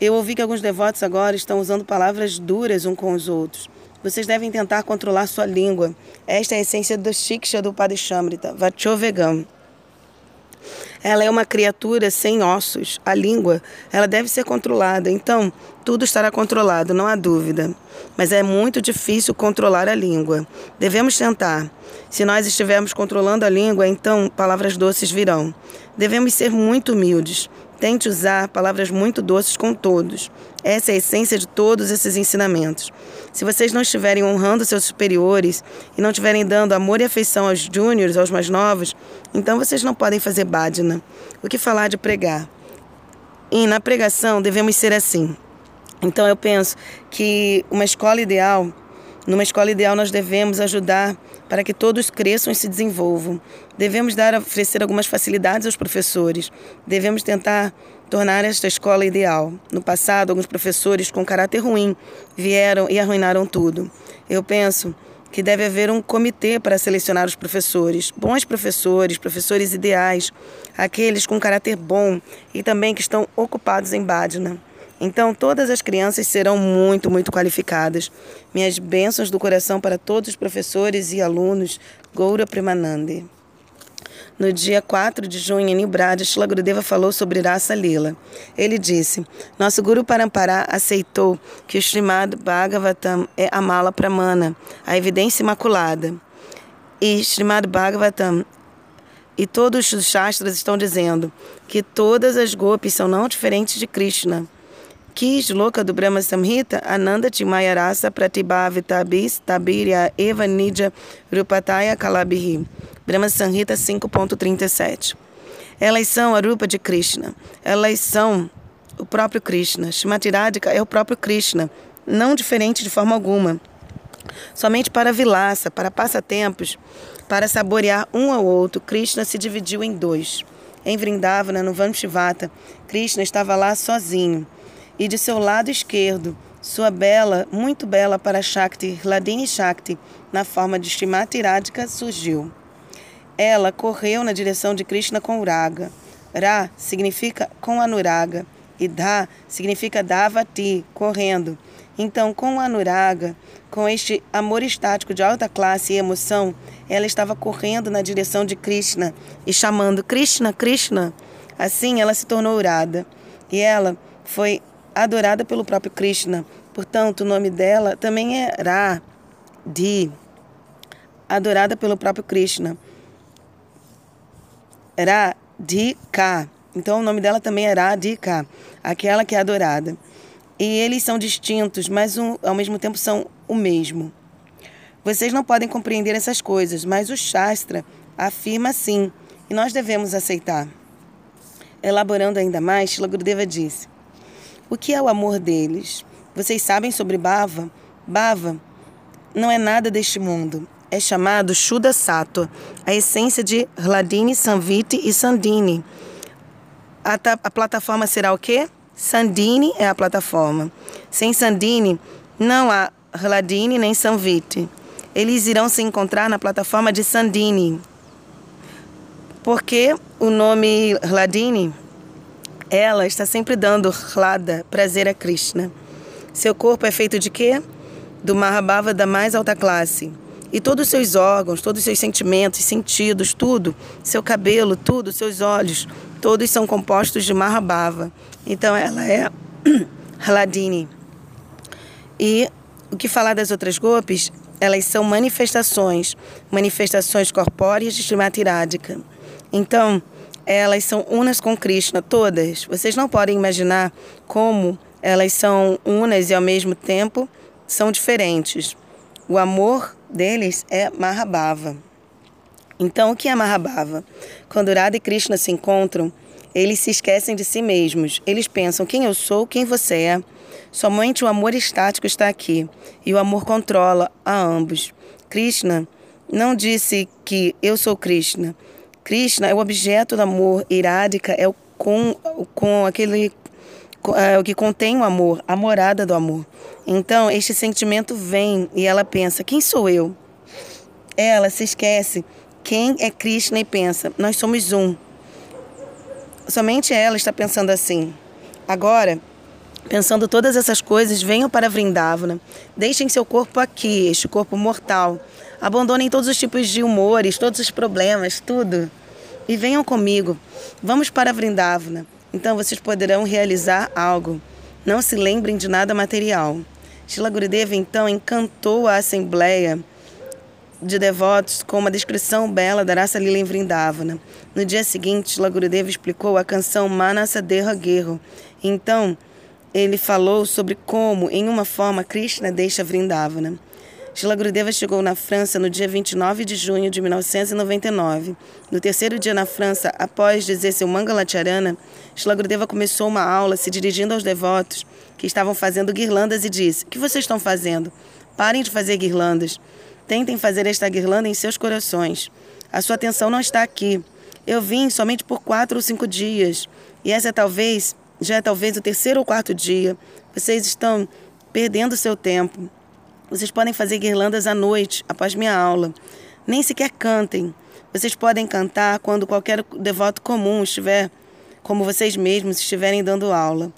Eu ouvi que alguns devotos agora estão usando palavras duras uns com os outros. Vocês devem tentar controlar sua língua. Esta é a essência do Shiksha do Padishamrita, Vachovegam. Ela é uma criatura sem ossos. A língua, ela deve ser controlada. Então, tudo estará controlado, não há dúvida. Mas é muito difícil controlar a língua. Devemos tentar. Se nós estivermos controlando a língua, então palavras doces virão. Devemos ser muito humildes. Tente usar palavras muito doces com todos. Essa é a essência de todos esses ensinamentos. Se vocês não estiverem honrando seus superiores e não estiverem dando amor e afeição aos júniores, aos mais novos, então vocês não podem fazer bhajana. O que falar de pregar? E na pregação devemos ser assim. Então eu penso que uma escola ideal Numa escola ideal, nós devemos ajudar para que todos cresçam e se desenvolvam. Devemos dar, oferecer algumas facilidades aos professores. Devemos tentar tornar esta escola ideal. No passado, alguns professores com caráter ruim vieram e arruinaram tudo. Eu penso que deve haver um comitê para selecionar os professores, bons professores, professores ideais, aqueles com caráter bom e também que estão ocupados em Badna. Então, todas as crianças serão muito, muito qualificadas. Minhas bênçãos do coração para todos os professores e alunos. Goura Premanande. No dia 4 de junho, em Nibrad, Shila Gurudeva falou sobre Rasa Lila. Ele disse: Nosso Guru Parampará aceitou que o Srimad Bhagavatam é a mala pramana, a evidência imaculada. E Srimad Bhagavatam e todos os Shastras estão dizendo que todas as gopis são não diferentes de Krishna. Kish Loka do Brahma Samhita, Ananda Timayarasa Pratibhavitabis Tabirya Eva Nidya Rupataya Kalabihi. Brahma Samhita 5.37. Elas são a rupa de Krishna. Elas são o próprio Krishna. Shrimati Radhika é o próprio Krishna, não diferente de forma alguma. Somente para vilassa, para passatempos, para saborear um ao outro, Krishna se dividiu em dois. Em Vrindavana, no Vanshivata, Krishna estava lá sozinho. E de seu lado esquerdo, sua bela, muito bela para Shakti, Hladini Shakti, na forma de Shrimati Radhika, surgiu. Ela correu na direção de Krishna com Uraga. Ra significa com Anuraga e Dha significa Davati, correndo. Então, com Anuraga, com este amor estático de alta classe e emoção, ela estava correndo na direção de Krishna e chamando Krishna, Krishna. Assim, ela se tornou Urada. E ela foi adorada pelo próprio Krishna. Portanto, o nome dela também é Ra, Di, adorada pelo próprio Krishna. Radhika. Então o nome dela também é Radhika, aquela que é adorada. E eles são distintos, mas um, ao mesmo tempo são o mesmo. Vocês não podem compreender essas coisas, mas o Shastra afirma sim, e nós devemos aceitar. Elaborando ainda mais, Shila Gurudeva disse: O que é o amor deles? Vocês sabem sobre Bhava? Bhava não é nada deste mundo é chamado Shuddha Sattva, a essência de Hladini, Sanviti e Sandini. A, a plataforma será o quê? Sandini é a plataforma. Sem Sandini, não há Hladini nem Sanviti. Eles irão se encontrar na plataforma de Sandini. Porque o nome Hladini, ela está sempre dando Hlada, prazer a Krishna. Seu corpo é feito de quê? Do Mahabhava da mais alta classe. E todos os seus órgãos, todos os seus sentimentos, sentidos, tudo, seu cabelo, tudo, seus olhos, todos são compostos de Mahabhava. Então ela é Hladini. E o que falar das outras golpes? Elas são manifestações, manifestações corpóreas de Srimati Radhika. Então, elas são unas com Krishna, todas. Vocês não podem imaginar como elas são unas e ao mesmo tempo são diferentes. O amor deles é Mahabhava. Então, o que é Mahabhava? Quando Radha e Krishna se encontram, eles se esquecem de si mesmos. Eles pensam quem eu sou, quem você é. Somente o amor estático está aqui e o amor controla a ambos. Krishna não disse que eu sou Krishna. Krishna é o objeto do amor, Iradika é o com, com aquele é, o que contém o amor, a morada do amor. Então, este sentimento vem e ela pensa: quem sou eu? Ela se esquece quem é Krishna e pensa: nós somos um. Somente ela está pensando assim. Agora, pensando todas essas coisas, venham para Vrindavana. Deixem seu corpo aqui, este corpo mortal. Abandonem todos os tipos de humores, todos os problemas, tudo. E venham comigo. Vamos para Vrindavana. Então vocês poderão realizar algo. Não se lembrem de nada material. Shila Gurudeva então encantou a assembleia de devotos com uma descrição bela da raça Lila em Vrindavana. No dia seguinte, Shila Gurudeva explicou a canção Manasa Deha Guerro. Então, ele falou sobre como, em uma forma, Krishna deixa Vrindavana. Shila Gurudeva chegou na França no dia 29 de junho de 1999. No terceiro dia na França, após dizer seu Mangalacharana, Shila Gurudeva começou uma aula se dirigindo aos devotos que estavam fazendo guirlandas e disse: O que vocês estão fazendo? Parem de fazer guirlandas. Tentem fazer esta guirlanda em seus corações. A sua atenção não está aqui. Eu vim somente por quatro ou cinco dias. E essa é talvez, já é talvez o terceiro ou quarto dia. Vocês estão perdendo seu tempo. Vocês podem fazer guirlandas à noite, após minha aula. Nem sequer cantem. Vocês podem cantar quando qualquer devoto comum estiver, como vocês mesmos estiverem dando aula.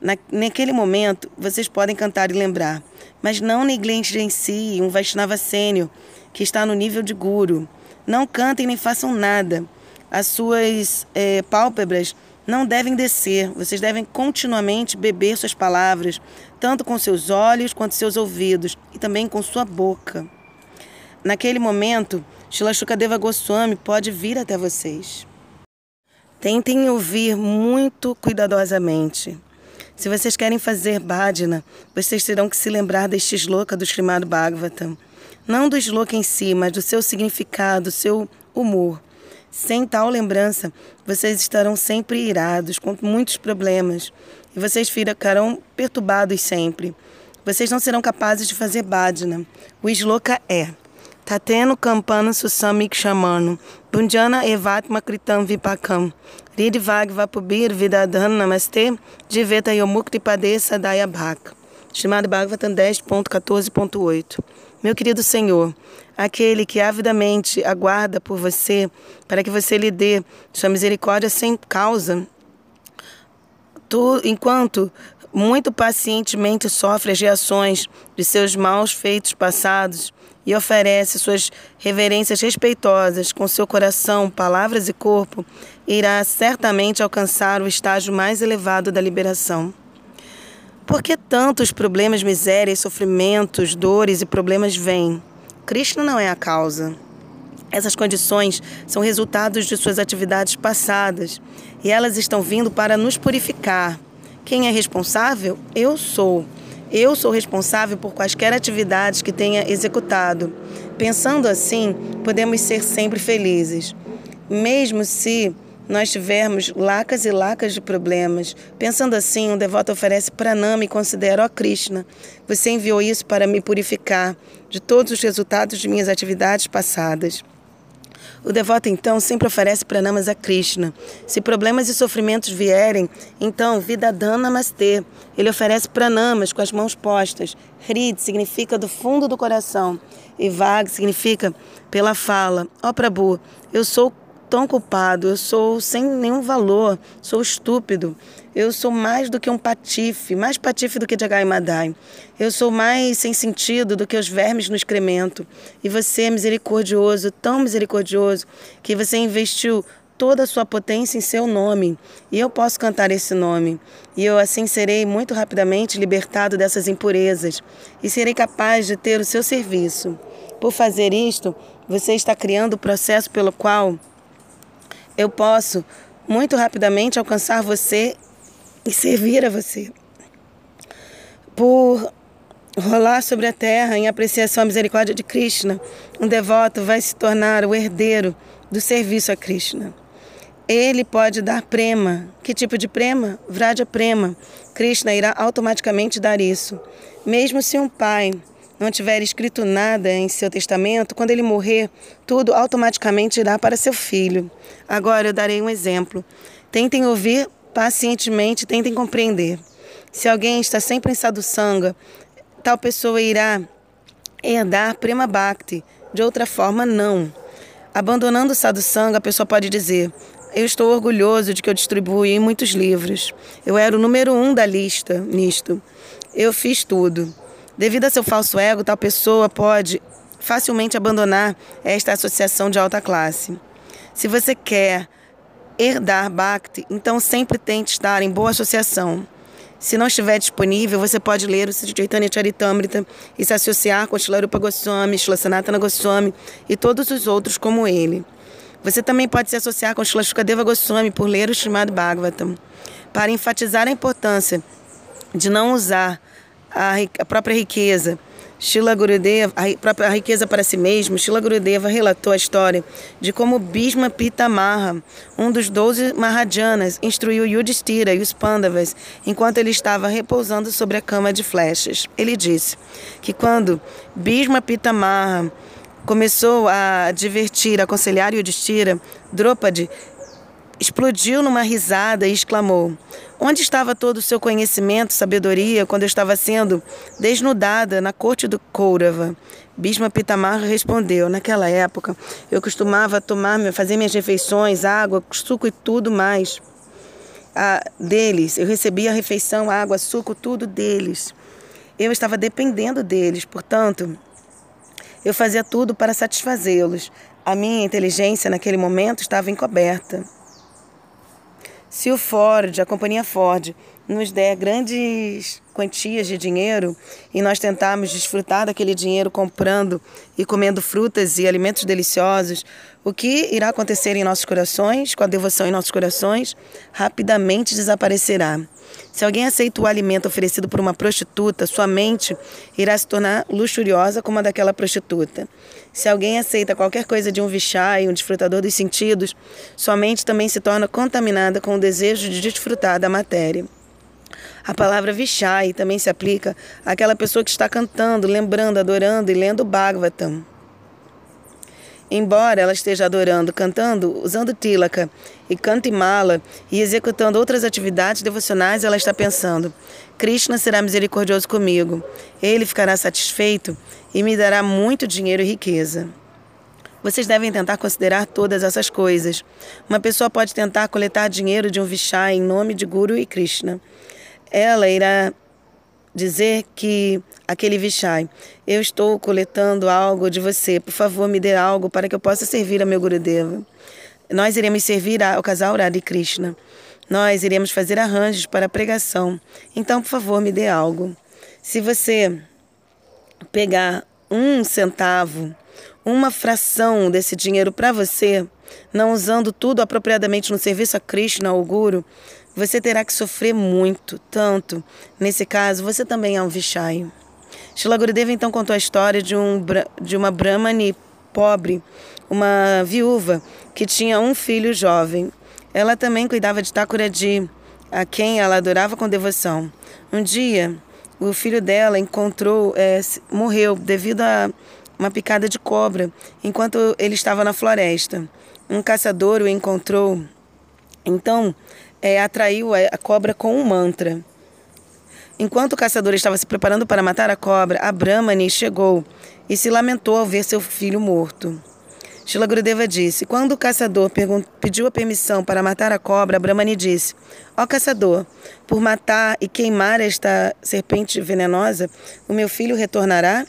Na, naquele momento, vocês podem cantar e lembrar, mas não negligenciem um Vaishnava sênior que está no nível de guru. Não cantem nem façam nada. As suas é, pálpebras não devem descer. Vocês devem continuamente beber suas palavras, tanto com seus olhos quanto seus ouvidos, e também com sua boca. Naquele momento, Shila Shukadeva Goswami pode vir até vocês. Tentem ouvir muito cuidadosamente. Se vocês querem fazer bhajana, vocês terão que se lembrar deste sloka do Srimad Bhagavatam. Não do sloka em si, mas do seu significado, do seu humor. Sem tal lembrança, vocês estarão sempre irados, com muitos problemas, e vocês ficarão perturbados sempre. Vocês não serão capazes de fazer bhajana. O sloka é Tateno Kampana Susamik Shamano, Bunjana Evatma Kritam Vipakam, Ridvag Vapubir Vidadan Namaste, Jiveta Yomukti Padesa Dayabhak. Chamado Bhagavatam 10.14.8. Meu querido Senhor, aquele que avidamente aguarda por você, para que você lhe dê sua misericórdia sem causa, tu, enquanto muito pacientemente sofre as reações de seus maus feitos passados, e oferece suas reverências respeitosas com seu coração, palavras e corpo, irá certamente alcançar o estágio mais elevado da liberação. Por que tantos problemas, misérias, sofrimentos, dores e problemas vêm? Krishna não é a causa. Essas condições são resultados de suas atividades passadas e elas estão vindo para nos purificar. Quem é responsável? Eu sou. Eu sou responsável por quaisquer atividades que tenha executado. Pensando assim, podemos ser sempre felizes. Mesmo se nós tivermos lacas e lacas de problemas. Pensando assim, um devoto oferece pranama e considera, ó oh Krishna, você enviou isso para me purificar de todos os resultados de minhas atividades passadas. O devoto então sempre oferece pranamas a Krishna. Se problemas e sofrimentos vierem, então vida dana namastê. Ele oferece pranamas com as mãos postas. Hrid significa do fundo do coração e Vag significa pela fala. Ó oh, Prabhu, eu sou tão culpado, eu sou sem nenhum valor, sou estúpido. Eu sou mais do que um patife, mais patife do que Jagai Madai. Eu sou mais sem sentido do que os vermes no excremento. E você é misericordioso, tão misericordioso, que você investiu toda a sua potência em seu nome. E eu posso cantar esse nome. E eu assim serei muito rapidamente libertado dessas impurezas e serei capaz de ter o seu serviço. Por fazer isto, você está criando o processo pelo qual eu posso muito rapidamente alcançar você e servir a você. Por rolar sobre a terra em apreciação à misericórdia de Krishna, um devoto vai se tornar o herdeiro do serviço a Krishna. Ele pode dar prema. Que tipo de prema? Vraja prema. Krishna irá automaticamente dar isso. Mesmo se um pai não tiver escrito nada em seu testamento, quando ele morrer, tudo automaticamente irá para seu filho. Agora eu darei um exemplo. Tentem ouvir pacientemente, tentem compreender. Se alguém está sempre em sadhusanga, tal pessoa irá herdar prema bhakti. De outra forma, não. Abandonando o sadhusanga, a pessoa pode dizer: eu estou orgulhoso de que eu distribuí muitos livros. Eu era o número um da lista nisto. Eu fiz tudo. Devido a seu falso ego, tal pessoa pode facilmente abandonar esta associação de alta classe. Se você quer herdar Bhakti, então sempre tente estar em boa associação. Se não estiver disponível, você pode ler o Chaitanya Charitamrita e se associar com Shilarupa Goswami, Shila Sanatana Goswami e todos os outros como ele. Você também pode se associar com Shila Shukadeva Goswami por ler o Srimad Bhagavatam. Para enfatizar a importância de não usar a, a própria riqueza Shila Gurudeva, a própria riqueza para si mesmo, Shila Gurudeva relatou a história de como Bhisma Pitamaha, um dos doze Mahajanas, instruiu Yudhishthira e os Pandavas enquanto ele estava repousando sobre a cama de flechas. Ele disse que quando Bhisma Pitamaha começou a divertir, aconselhar Yudhishthira, Draupadi explodiu numa risada e exclamou: Onde estava todo o seu conhecimento, sabedoria, quando eu estava sendo desnudada na corte do Kourava? Bhisma Pitamaha respondeu: Naquela época, eu costumava tomar, fazer minhas refeições, água, suco e tudo mais ah, deles. Eu recebia a refeição, água, suco, tudo deles. Eu estava dependendo deles, portanto, eu fazia tudo para satisfazê-los. A minha inteligência naquele momento estava encoberta. Se o Ford, a companhia Ford, nos der grandes quantias de dinheiro e nós tentarmos desfrutar daquele dinheiro comprando e comendo frutas e alimentos deliciosos, o que irá acontecer em nossos corações, com a devoção em nossos corações, rapidamente desaparecerá. Se alguém aceita o alimento oferecido por uma prostituta, sua mente irá se tornar luxuriosa como a daquela prostituta. Se alguém aceita qualquer coisa de um vixai, um desfrutador dos sentidos, sua mente também se torna contaminada com o desejo de desfrutar da matéria. A palavra vixai também se aplica àquela pessoa que está cantando, lembrando, adorando e lendo Bhagavatam. Embora ela esteja adorando, cantando, usando tilaka e cantimala e executando outras atividades devocionais, ela está pensando: Krishna será misericordioso comigo. Ele ficará satisfeito e me dará muito dinheiro e riqueza. Vocês devem tentar considerar todas essas coisas. Uma pessoa pode tentar coletar dinheiro de um vixá em nome de Guru e Krishna. Ela irá dizer que aquele Vishai, eu estou coletando algo de você, por favor me dê algo para que eu possa servir a meu Gurudeva. Nós iremos servir ao casal Radha Krishna. Nós iremos fazer arranjos para a pregação. Então, por favor, me dê algo. Se você pegar um centavo, uma fração desse dinheiro para você, não usando tudo apropriadamente no serviço a Krishna ou Guru, você terá que sofrer muito, tanto. Nesse caso, você também é um Vishai. Shila Gurudeva então contou a história de, um, de uma Brahmani pobre, uma viúva, que tinha um filho jovem. Ela também cuidava de Thakuradi, a quem ela adorava com devoção. Um dia, o filho dela encontrou, é, morreu devido a uma picada de cobra, enquanto ele estava na floresta. Um caçador o encontrou. Então, é, atraiu a cobra com um mantra. Enquanto o caçador estava se preparando para matar a cobra, a Brahmani chegou e se lamentou ao ver seu filho morto. Shila Gurudeva disse: Quando o caçador pediu a permissão para matar a cobra, a Brahmani disse: Ó oh, caçador, por matar e queimar esta serpente venenosa, o meu filho retornará?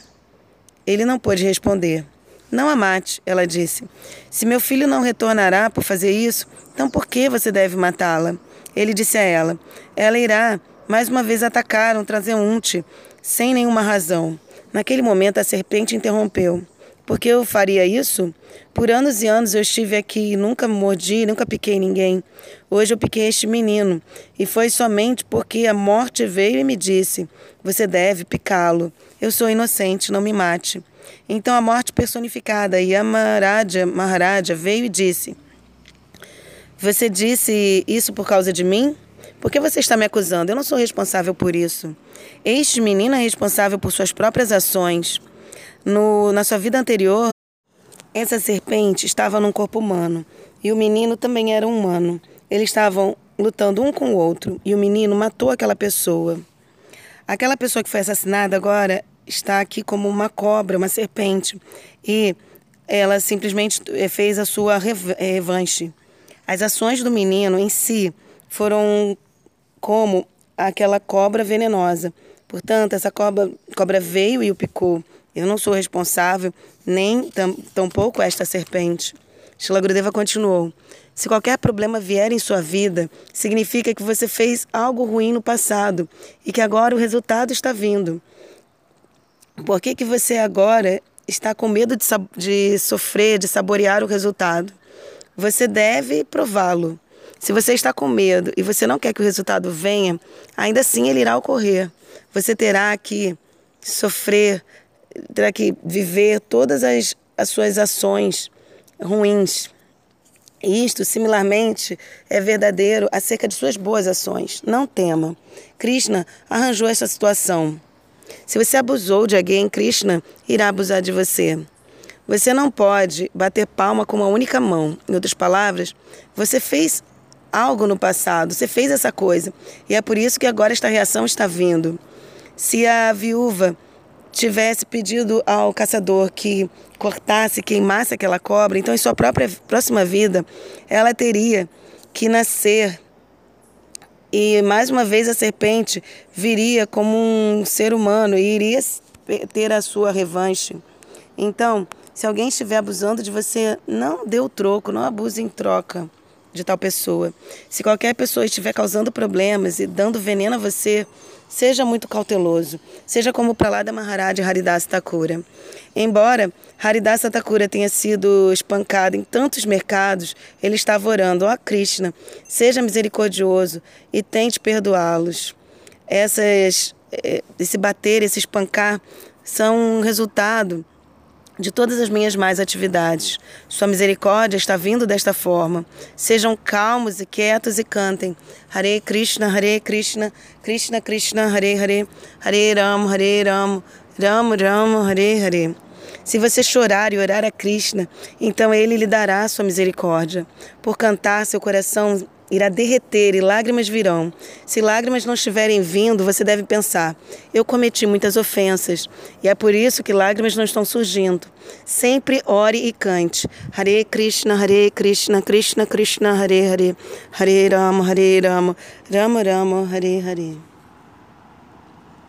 Ele não pôde responder. Não a mate, ela disse. Se meu filho não retornará por fazer isso, então por que você deve matá-la? Ele disse a ela: Ela irá mais uma vez atacar um transeunte, sem nenhuma razão. Naquele momento, a serpente interrompeu. Por que eu faria isso? Por anos e anos eu estive aqui e nunca mordi, nunca piquei ninguém. Hoje eu piquei este menino. E foi somente porque a morte veio e me disse: Você deve picá-lo. Eu sou inocente, não me mate. Então a morte personificada, Yamaraja Maharaja, veio e disse: Você disse isso por causa de mim? Por que você está me acusando? Eu não sou responsável por isso. Este menino é responsável por suas próprias ações. No, na sua vida anterior, essa serpente estava num corpo humano e o menino também era humano. Eles estavam lutando um com o outro e o menino matou aquela pessoa. Aquela pessoa que foi assassinada agora está aqui como uma cobra, uma serpente, e ela simplesmente eh, fez a sua eh, revanche. As ações do menino em si foram como aquela cobra venenosa. Portanto, essa cobra, cobra veio e o picou. Eu não sou responsável, nem tampouco esta serpente. Shila Gurudeva continuou. Se qualquer problema vier em sua vida, significa que você fez algo ruim no passado e que agora o resultado está vindo. Por que, que você agora está com medo de, de sofrer, de saborear o resultado? Você deve prová-lo. Se você está com medo e você não quer que o resultado venha, ainda assim ele irá ocorrer. Você terá que sofrer terá que viver todas as, as suas ações ruins. Isto, similarmente, é verdadeiro acerca de suas boas ações. Não tema. Krishna arranjou esta situação. Se você abusou de alguém, Krishna irá abusar de você. Você não pode bater palma com uma única mão. Em outras palavras, você fez algo no passado, você fez essa coisa. E é por isso que agora esta reação está vindo. Se a viúva tivesse pedido ao caçador que cortasse, queimasse aquela cobra, então em sua própria próxima vida ela teria que nascer e mais uma vez a serpente viria como um ser humano e iria ter a sua revanche. Então, se alguém estiver abusando de você, não dê o troco, não abuse em troca de tal pessoa. Se qualquer pessoa estiver causando problemas e dando veneno a você, seja muito cauteloso. Seja como o Pralada Maharaj Haridas Thakura. Embora Haridas Thakura tenha sido espancado em tantos mercados, ele estava orando, ó oh, Krishna, seja misericordioso e tente perdoá-los. Essas, eh, esse bater, esse espancar são um resultado de todas as minhas mais atividades. Sua misericórdia está vindo desta forma. Sejam calmos e quietos e cantem. Hare Krishna, Hare Krishna, Krishna Krishna, Hare Hare, Hare Ram, Hare Ram, Ram Ram, Hare Hare. Se você chorar e orar a Krishna, então ele lhe dará sua misericórdia. Por cantar, seu coração irá derreter e lágrimas virão. Se lágrimas não estiverem vindo, você deve pensar: eu cometi muitas ofensas e é por isso que lágrimas não estão surgindo. Sempre ore e cante. Hare Krishna, Hare Krishna, Krishna Krishna, Hare Hare, Hare Rama, Hare Rama, Rama Rama, Hare Hare.